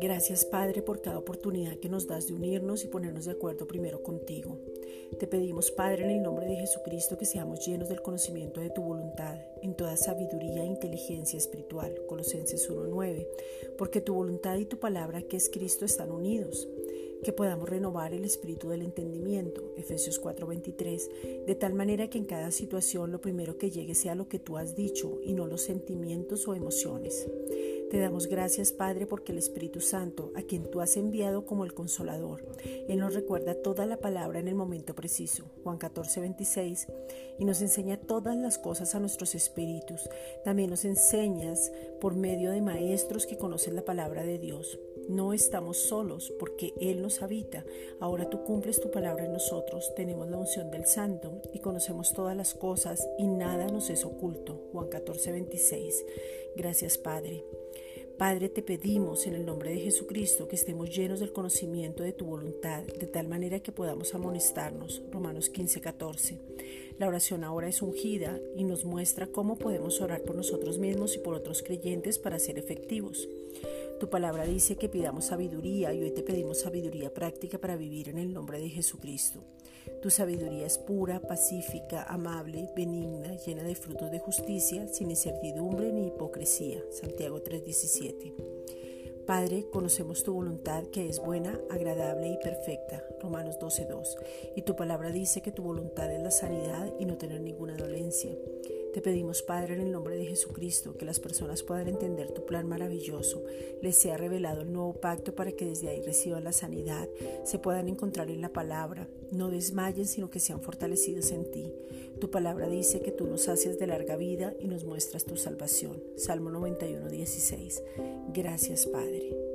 Gracias Padre por cada oportunidad que nos das de unirnos y ponernos de acuerdo primero contigo. Te pedimos Padre en el nombre de Jesucristo que seamos llenos del conocimiento de tu voluntad, en toda sabiduría e inteligencia espiritual, Colosenses 1.9, porque tu voluntad y tu palabra que es Cristo están unidos que podamos renovar el espíritu del entendimiento, Efesios 4:23, de tal manera que en cada situación lo primero que llegue sea lo que tú has dicho y no los sentimientos o emociones. Te damos gracias, Padre, porque el Espíritu Santo, a quien tú has enviado como el consolador, Él nos recuerda toda la palabra en el momento preciso, Juan 14, 26, y nos enseña todas las cosas a nuestros espíritus. También nos enseñas por medio de maestros que conocen la palabra de Dios. No estamos solos porque Él nos habita. Ahora tú cumples tu palabra en nosotros. Tenemos la unción del Santo y conocemos todas las cosas y nada nos es oculto. Juan 14, 26. Gracias Padre. Padre, te pedimos en el nombre de Jesucristo que estemos llenos del conocimiento de tu voluntad, de tal manera que podamos amonestarnos. Romanos 15, 14. La oración ahora es ungida y nos muestra cómo podemos orar por nosotros mismos y por otros creyentes para ser efectivos. Tu palabra dice que pidamos sabiduría y hoy te pedimos sabiduría práctica para vivir en el nombre de Jesucristo. Tu sabiduría es pura, pacífica, amable, benigna, llena de frutos de justicia, sin incertidumbre ni hipocresía. Santiago 3:17. Padre, conocemos tu voluntad que es buena, agradable y perfecta. Romanos 12:2. Y tu palabra dice que tu voluntad es la sanidad y no tener ninguna dolencia. Te pedimos, Padre, en el nombre de Jesucristo, que las personas puedan entender tu plan maravilloso, les sea revelado el nuevo pacto para que desde ahí reciban la sanidad, se puedan encontrar en la palabra, no desmayen, sino que sean fortalecidos en ti. Tu palabra dice que tú nos haces de larga vida y nos muestras tu salvación. Salmo 91, 16. Gracias, Padre.